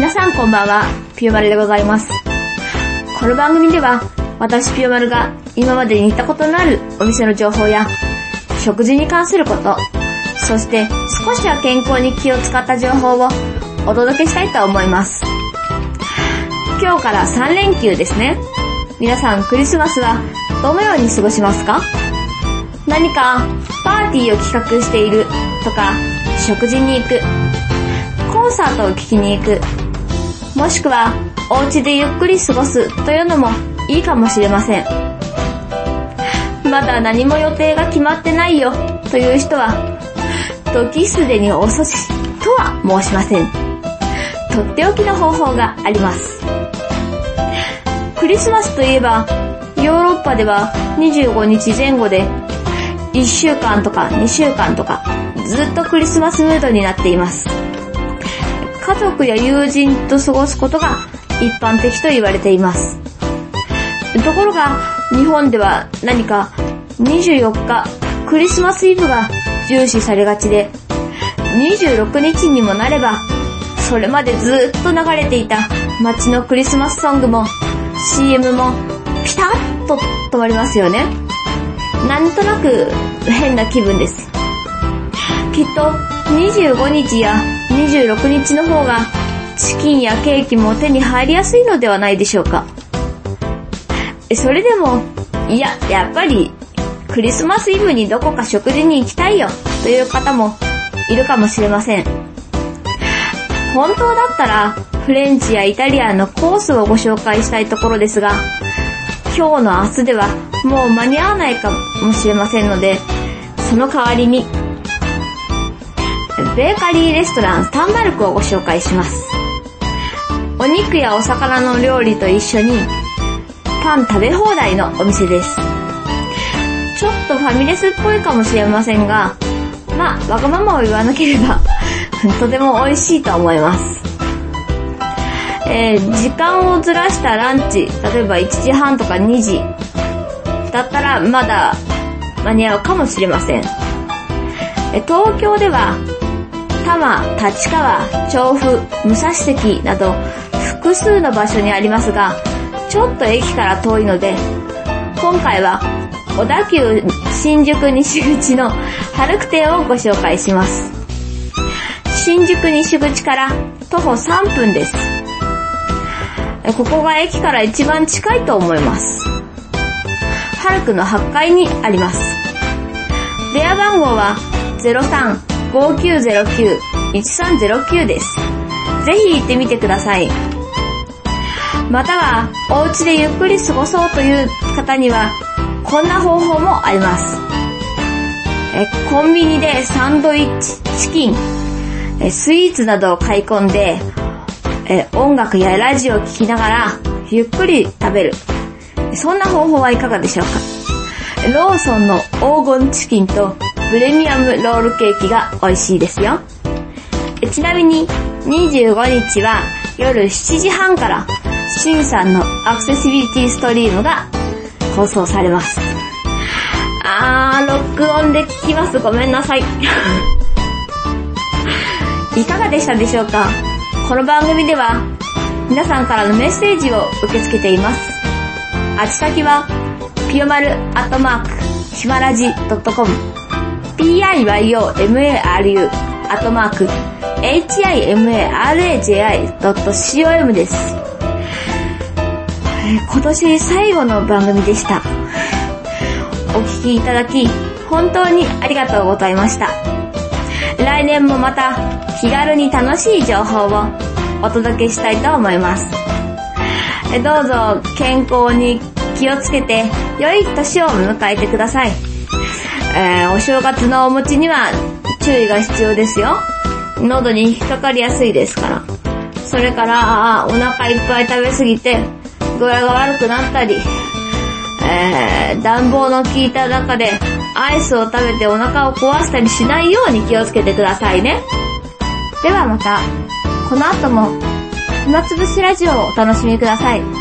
皆さんこんばんは、ピューマルでございます。この番組では、私ピューマルが今までに行ったことのあるお店の情報や、食事に関すること、そして少しは健康に気を使った情報をお届けしたいと思います。今日から3連休ですね。皆さんクリスマスはどのように過ごしますか？何かパーティーを企画しているとか、食事に行く、コンサートを聴きに行く、もしくはお家でゆっくり過ごすというのもいいかもしれません。まだ何も予定が決まってないよという人は、時すでに遅しとは申しません。とっておきの方法があります。クリスマスといえば、ヨーロッパでは25日前後で1週間とか2週間とかずっとクリスマスムードになっています。家族や友人と過ごすことが一般的と言われています。ところが日本では何か24日クリスマスイブが重視されがちで26日にもなればそれまでずっと流れていた街のクリスマスソングも CM もピタッと止まりますよね。なんとなく変な気分です。きっと25日や26日の方がチキンやケーキも手に入りやすいのではないでしょうか。それでも、いや、やっぱりクリスマスイブにどこか食事に行きたいよという方もいるかもしれません。本当だったらフレンチやイタリアンのコースをご紹介したいところですが、今日の明日ではもう間に合わないかもしれませんので、その代わりに、ベーカリーレストランスタンバルクをご紹介します。お肉やお魚の料理と一緒に、パン食べ放題のお店です。ちょっとファミレスっぽいかもしれませんが、まあ、わがままを言わなければ、とても美味しいと思います。えー、時間をずらしたランチ、例えば1時半とか2時、だったらまだ間に合うかもしれません。東京では、多摩、立川、調布、武蔵関など複数の場所にありますが、ちょっと駅から遠いので、今回は小田急新宿西口の春久店をご紹介します。新宿西口から徒歩3分です。ここが駅から一番近いと思います。春久の8階にあります。電話番号は03 5909-1309です。ぜひ行ってみてください。または、お家でゆっくり過ごそうという方には、こんな方法もあります。えコンビニでサンドイッチ、チキン、えスイーツなどを買い込んで、え音楽やラジオを聴きながら、ゆっくり食べる。そんな方法はいかがでしょうか？ローソンの黄金チキンとプレミアムロールケーキが美味しいですよ。ちなみに25日は夜7時半からシンさんのアクセシビリティストリームが放送されます。あー、録音で聞きます。ごめんなさい。いかがでしたでしょうか？この番組では皆さんからのメッセージを受け付けています。あち先は、ぴよまるアットマーク、ひまらじ .com、piyomaru アットマーク、himaraji.com です。今年最後の番組でした。お聞きいただき、本当にありがとうございました。来年もまた気軽に楽しい情報をお届けしたいと思います。どうぞ健康に気をつけて良い年を迎えてください。えー、お正月のお餅には注意が必要ですよ。喉に引っかかりやすいですから。それから、お腹いっぱい食べすぎて、具合が悪くなったり、えー、暖房の効いた中でアイスを食べてお腹を壊したりしないように気をつけてくださいね。ではまた、この後も、暇つぶしラジオをお楽しみください。